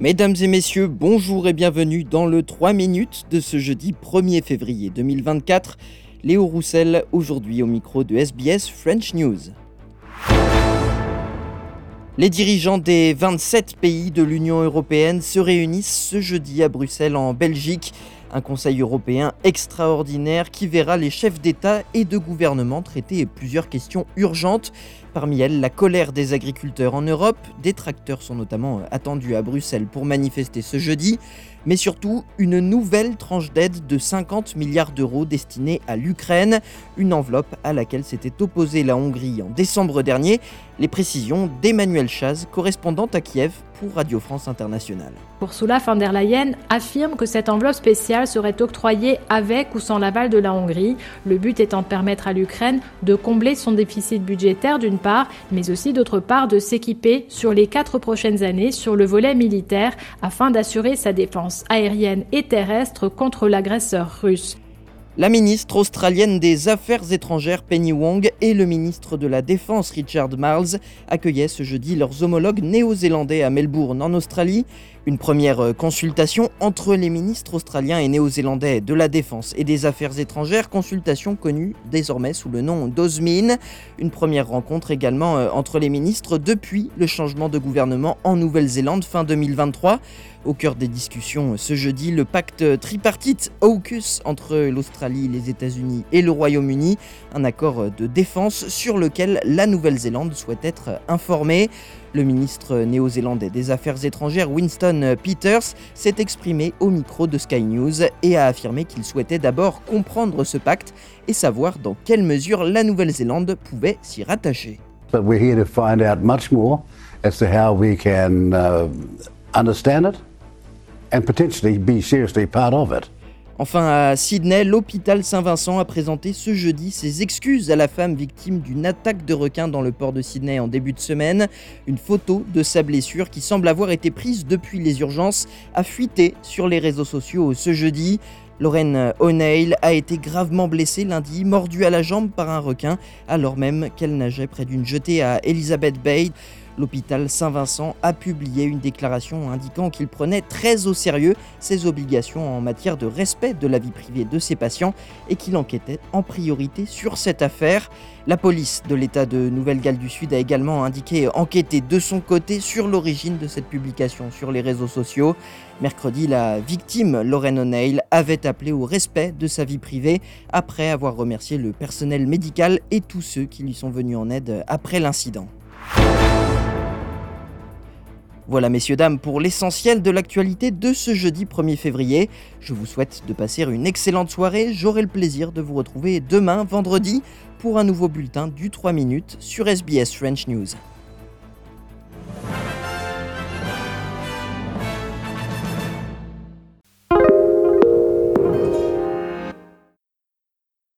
Mesdames et messieurs, bonjour et bienvenue dans le 3 minutes de ce jeudi 1er février 2024. Léo Roussel, aujourd'hui au micro de SBS French News. Les dirigeants des 27 pays de l'Union européenne se réunissent ce jeudi à Bruxelles en Belgique. Un Conseil européen extraordinaire qui verra les chefs d'État et de gouvernement traiter plusieurs questions urgentes. Parmi elles, la colère des agriculteurs en Europe. Des tracteurs sont notamment attendus à Bruxelles pour manifester ce jeudi. Mais surtout, une nouvelle tranche d'aide de 50 milliards d'euros destinée à l'Ukraine. Une enveloppe à laquelle s'était opposée la Hongrie en décembre dernier. Les précisions d'Emmanuel Chaz, correspondante à Kiev pour Radio France Internationale. Ursula von der Leyen affirme que cette enveloppe spéciale serait octroyée avec ou sans l'aval de la Hongrie, le but étant de permettre à l'Ukraine de combler son déficit budgétaire d'une part, mais aussi d'autre part de s'équiper sur les quatre prochaines années sur le volet militaire afin d'assurer sa défense aérienne et terrestre contre l'agresseur russe. La ministre australienne des Affaires étrangères Penny Wong et le ministre de la Défense Richard Marles accueillaient ce jeudi leurs homologues néo-zélandais à Melbourne en Australie. Une première consultation entre les ministres australiens et néo-zélandais de la Défense et des Affaires étrangères, consultation connue désormais sous le nom d'OSMIN. Une première rencontre également euh, entre les ministres depuis le changement de gouvernement en Nouvelle-Zélande fin 2023. Au cœur des discussions ce jeudi, le pacte tripartite AUKUS entre l'Australie, les États-Unis et le Royaume-Uni, un accord de défense sur lequel la Nouvelle-Zélande souhaite être informée. Le ministre néo-zélandais des Affaires étrangères Winston Peters s'est exprimé au micro de Sky News et a affirmé qu'il souhaitait d'abord comprendre ce pacte et savoir dans quelle mesure la Nouvelle-Zélande pouvait s'y rattacher. But we're here to find out much more as to how we can uh, understand it and potentially be seriously part. Enfin, à Sydney, l'hôpital Saint-Vincent a présenté ce jeudi ses excuses à la femme victime d'une attaque de requin dans le port de Sydney en début de semaine. Une photo de sa blessure, qui semble avoir été prise depuis les urgences, a fuité sur les réseaux sociaux ce jeudi. Lorraine O'Neill a été gravement blessée lundi, mordue à la jambe par un requin, alors même qu'elle nageait près d'une jetée à Elizabeth Bay. L'hôpital Saint-Vincent a publié une déclaration indiquant qu'il prenait très au sérieux ses obligations en matière de respect de la vie privée de ses patients et qu'il enquêtait en priorité sur cette affaire. La police de l'État de Nouvelle-Galles du Sud a également indiqué enquêter de son côté sur l'origine de cette publication sur les réseaux sociaux. Mercredi, la victime, Lorraine O'Neill, avait appelé au respect de sa vie privée après avoir remercié le personnel médical et tous ceux qui lui sont venus en aide après l'incident. Voilà messieurs, dames, pour l'essentiel de l'actualité de ce jeudi 1er février. Je vous souhaite de passer une excellente soirée. J'aurai le plaisir de vous retrouver demain, vendredi, pour un nouveau bulletin du 3 minutes sur SBS French News.